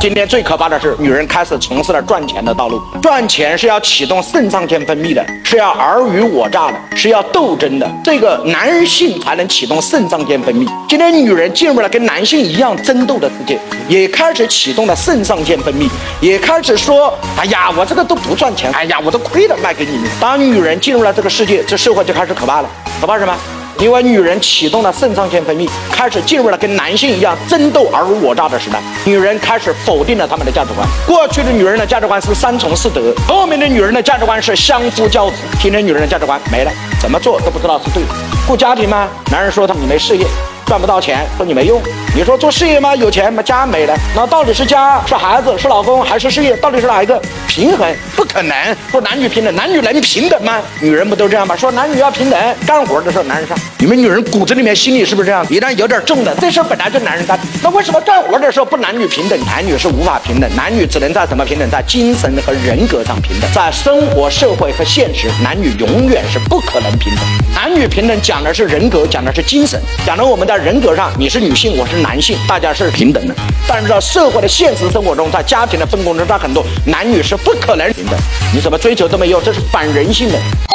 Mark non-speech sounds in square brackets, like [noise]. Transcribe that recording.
今天最可怕的是，女人开始从事了赚钱的道路。赚钱是要启动肾上腺分泌的，是要尔虞我诈的，是要斗争的。这个男性才能启动肾上腺分泌。今天女人进入了跟男性一样争斗的世界，也开始启动了肾上腺分泌，也开始说：“哎呀，我这个都不赚钱，哎呀，我都亏了卖给你们。”当女人进入了这个世界，这社会就开始可怕了。可怕什么？因为女人启动了肾上腺分泌，开始进入了跟男性一样争斗尔虞我诈的时代。女人开始否定了他们的价值观。过去的女人的价值观是三从四德，后面的女人的价值观是相夫教子。今 [laughs] 天女人的价值观没了，怎么做都不知道是对的。顾家庭吗？男人说他你没事业。赚不到钱，说你没用。你说做事业吗？有钱吗？家没了，那到底是家是孩子是老公还是事业？到底是哪一个？平衡不可能。说男女平等，男女能平等吗？女人不都这样吗？说男女要平等，干活的时候男人上。你们女人骨子里面心里是不是这样？一旦有点重的，这事本来就男人干，那为什么干活的时候不男女平等？男女是无法平等，男女只能在什么平等？在精神和人格上平等，在生活、社会和现实，男女永远是不可能平等。男女平等讲的是人格，讲的是精神，讲的我们在。人格上你是女性，我是男性，大家是平等的。但是在社会的现实生活中，在家庭的分工中，在很多男女是不可能平等。你怎么追求都没用，这是反人性的。